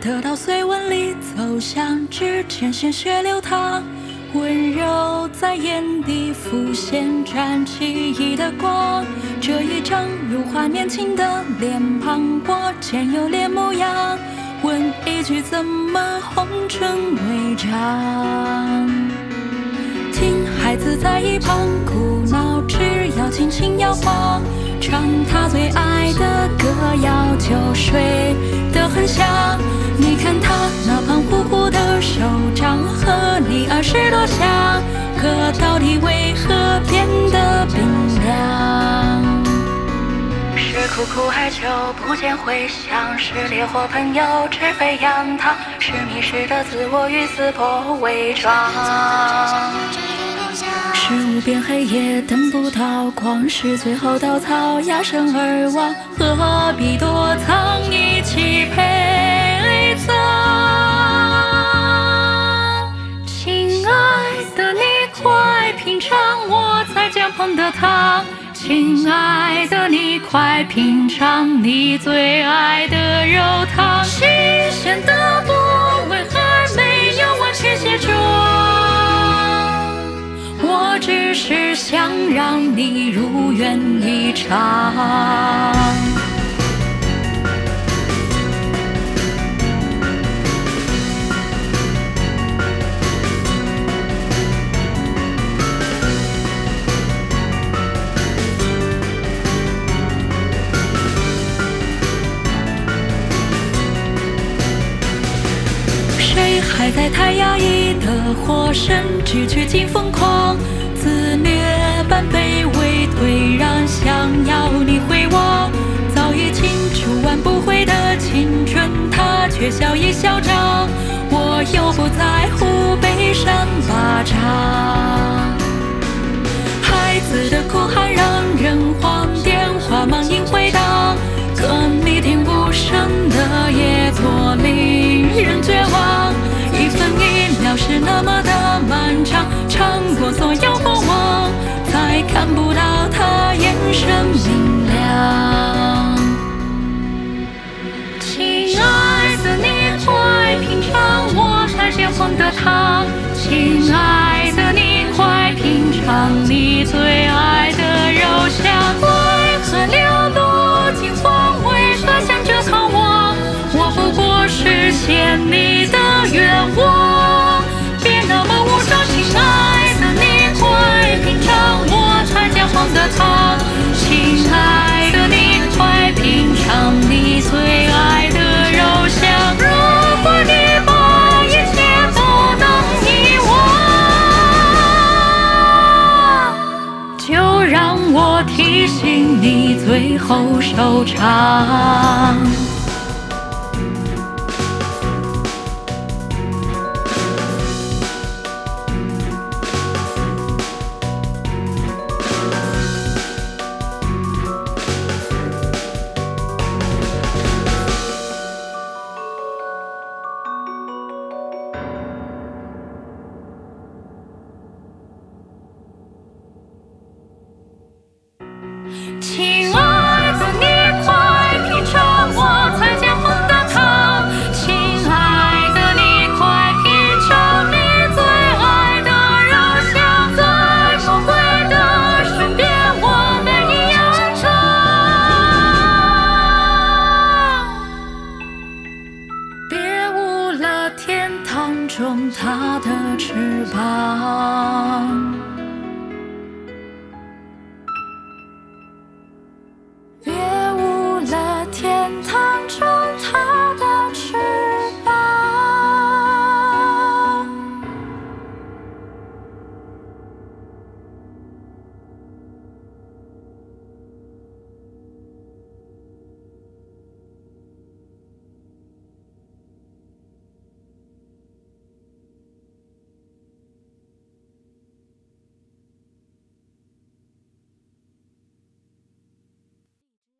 得到随纹里走向指尖，鲜血流淌，温柔在眼底浮现，燃起忆的光。这一张如画年轻的脸庞，我见有脸模样。问一句，怎么红尘未长？听孩子在一旁哭闹，只要轻轻摇晃，唱他最爱的歌谣，就睡得很香。看他那胖乎乎的手掌，和你儿时多像，可到底为何变得冰凉？是苦苦哀求不见回响，是烈火喷油脂飞扬汤，是迷失的自我与撕破伪装。是无边黑夜等不到光，是最后稻草压身而亡，何必躲藏，一起陪我在家烹的汤。亲爱的，你快品尝你最爱的肉汤。新鲜的部位还没有完全卸妆，我只是想让你如愿以偿。在太压抑的火神之躯尽疯狂，自虐般卑微退让，想要你回望。早已清楚挽不回的青春，他却笑意嚣张。我又不在乎悲伤巴掌，孩子的哭喊让他眼神明亮。亲爱的，你快品尝我在煎黄的汤。亲爱的，你快品尝你最爱的肉香。为何流落惊慌？为何想着逃亡？我不过是现你的愿望。最爱的肉香。如果你把一切都能遗忘，就让我提醒你最后收场。天堂中它的翅膀。